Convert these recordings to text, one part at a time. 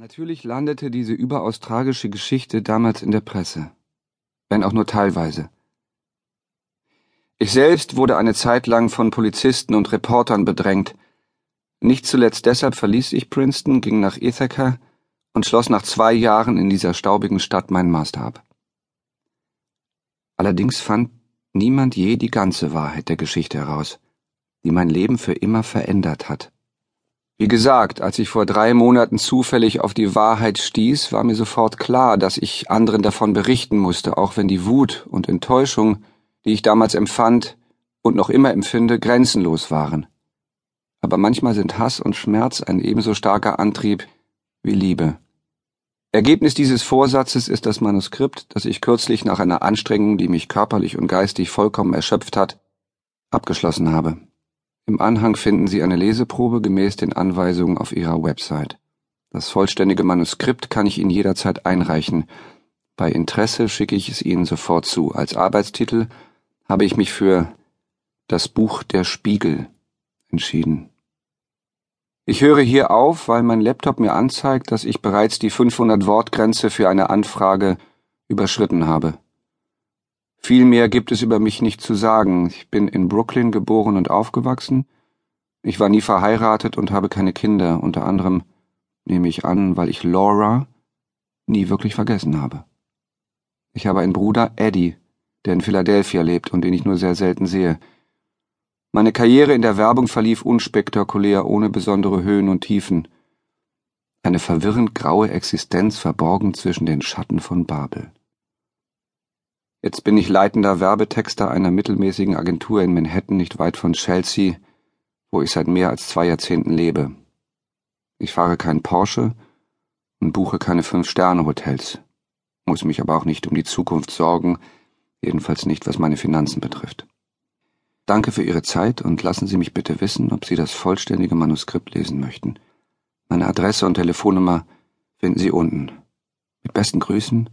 Natürlich landete diese überaus tragische Geschichte damals in der Presse, wenn auch nur teilweise. Ich selbst wurde eine Zeit lang von Polizisten und Reportern bedrängt. Nicht zuletzt deshalb verließ ich Princeton, ging nach Ithaca und schloss nach zwei Jahren in dieser staubigen Stadt meinen Master ab. Allerdings fand niemand je die ganze Wahrheit der Geschichte heraus, die mein Leben für immer verändert hat. Wie gesagt, als ich vor drei Monaten zufällig auf die Wahrheit stieß, war mir sofort klar, dass ich anderen davon berichten musste, auch wenn die Wut und Enttäuschung, die ich damals empfand und noch immer empfinde, grenzenlos waren. Aber manchmal sind Hass und Schmerz ein ebenso starker Antrieb wie Liebe. Ergebnis dieses Vorsatzes ist das Manuskript, das ich kürzlich nach einer Anstrengung, die mich körperlich und geistig vollkommen erschöpft hat, abgeschlossen habe. Im Anhang finden Sie eine Leseprobe gemäß den Anweisungen auf Ihrer Website. Das vollständige Manuskript kann ich Ihnen jederzeit einreichen. Bei Interesse schicke ich es Ihnen sofort zu. Als Arbeitstitel habe ich mich für Das Buch der Spiegel entschieden. Ich höre hier auf, weil mein Laptop mir anzeigt, dass ich bereits die 500 Wortgrenze für eine Anfrage überschritten habe. Viel mehr gibt es über mich nicht zu sagen. Ich bin in Brooklyn geboren und aufgewachsen. Ich war nie verheiratet und habe keine Kinder, unter anderem nehme ich an, weil ich Laura nie wirklich vergessen habe. Ich habe einen Bruder, Eddie, der in Philadelphia lebt und den ich nur sehr selten sehe. Meine Karriere in der Werbung verlief unspektakulär, ohne besondere Höhen und Tiefen. Eine verwirrend graue Existenz verborgen zwischen den Schatten von Babel. Jetzt bin ich leitender Werbetexter einer mittelmäßigen Agentur in Manhattan, nicht weit von Chelsea, wo ich seit mehr als zwei Jahrzehnten lebe. Ich fahre keinen Porsche und buche keine Fünf-Sterne-Hotels, muss mich aber auch nicht um die Zukunft sorgen, jedenfalls nicht, was meine Finanzen betrifft. Danke für Ihre Zeit und lassen Sie mich bitte wissen, ob Sie das vollständige Manuskript lesen möchten. Meine Adresse und Telefonnummer finden Sie unten. Mit besten Grüßen,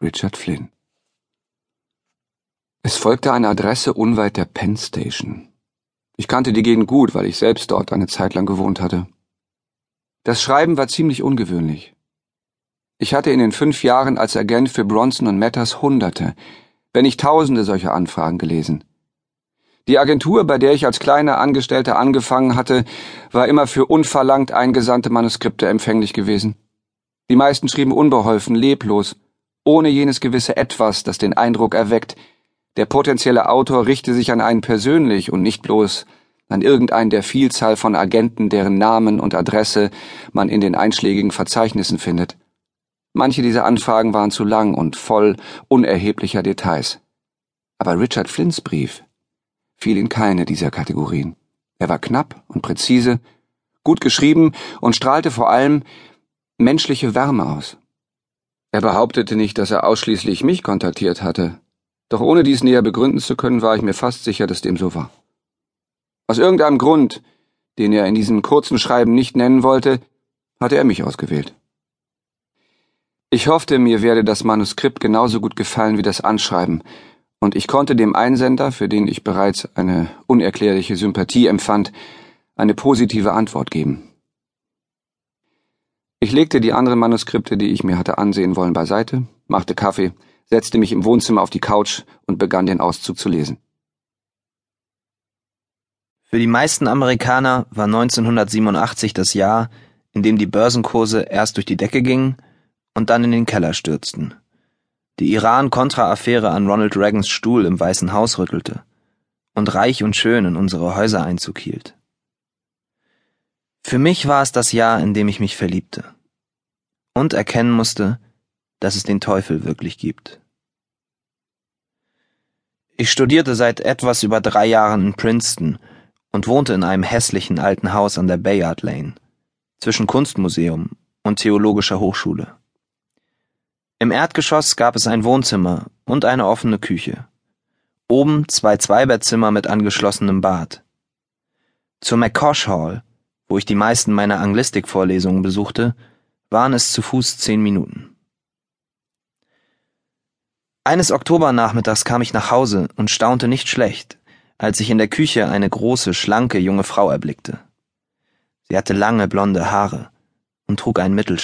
Richard Flynn. Es folgte eine Adresse unweit der Penn Station. Ich kannte die Gegend gut, weil ich selbst dort eine Zeit lang gewohnt hatte. Das Schreiben war ziemlich ungewöhnlich. Ich hatte in den fünf Jahren als Agent für Bronson und Matters Hunderte, wenn nicht Tausende solcher Anfragen gelesen. Die Agentur, bei der ich als kleiner Angestellter angefangen hatte, war immer für unverlangt eingesandte Manuskripte empfänglich gewesen. Die meisten schrieben unbeholfen, leblos, ohne jenes gewisse Etwas, das den Eindruck erweckt, der potenzielle Autor richte sich an einen persönlich und nicht bloß an irgendeinen der Vielzahl von Agenten, deren Namen und Adresse man in den einschlägigen Verzeichnissen findet. Manche dieser Anfragen waren zu lang und voll unerheblicher Details. Aber Richard Flynns Brief fiel in keine dieser Kategorien. Er war knapp und präzise, gut geschrieben und strahlte vor allem menschliche Wärme aus. Er behauptete nicht, dass er ausschließlich mich kontaktiert hatte. Doch ohne dies näher begründen zu können, war ich mir fast sicher, dass dem so war. Aus irgendeinem Grund, den er in diesem kurzen Schreiben nicht nennen wollte, hatte er mich ausgewählt. Ich hoffte, mir werde das Manuskript genauso gut gefallen wie das Anschreiben, und ich konnte dem Einsender, für den ich bereits eine unerklärliche Sympathie empfand, eine positive Antwort geben. Ich legte die anderen Manuskripte, die ich mir hatte ansehen wollen, beiseite, machte Kaffee, setzte mich im Wohnzimmer auf die Couch und begann den Auszug zu lesen. Für die meisten Amerikaner war 1987 das Jahr, in dem die Börsenkurse erst durch die Decke gingen und dann in den Keller stürzten. Die Iran-Contra-Affäre an Ronald Reagans Stuhl im Weißen Haus rüttelte und reich und schön in unsere Häuser Einzug hielt. Für mich war es das Jahr, in dem ich mich verliebte und erkennen musste, dass es den Teufel wirklich gibt. Ich studierte seit etwas über drei Jahren in Princeton und wohnte in einem hässlichen alten Haus an der Bayard Lane, zwischen Kunstmuseum und Theologischer Hochschule. Im Erdgeschoss gab es ein Wohnzimmer und eine offene Küche. Oben zwei Zweibettzimmer mit angeschlossenem Bad. Zur McCosh Hall, wo ich die meisten meiner Anglistikvorlesungen besuchte, waren es zu Fuß zehn Minuten. Eines Oktobernachmittags kam ich nach Hause und staunte nicht schlecht, als ich in der Küche eine große, schlanke junge Frau erblickte. Sie hatte lange blonde Haare und trug einen Mittelscheitel.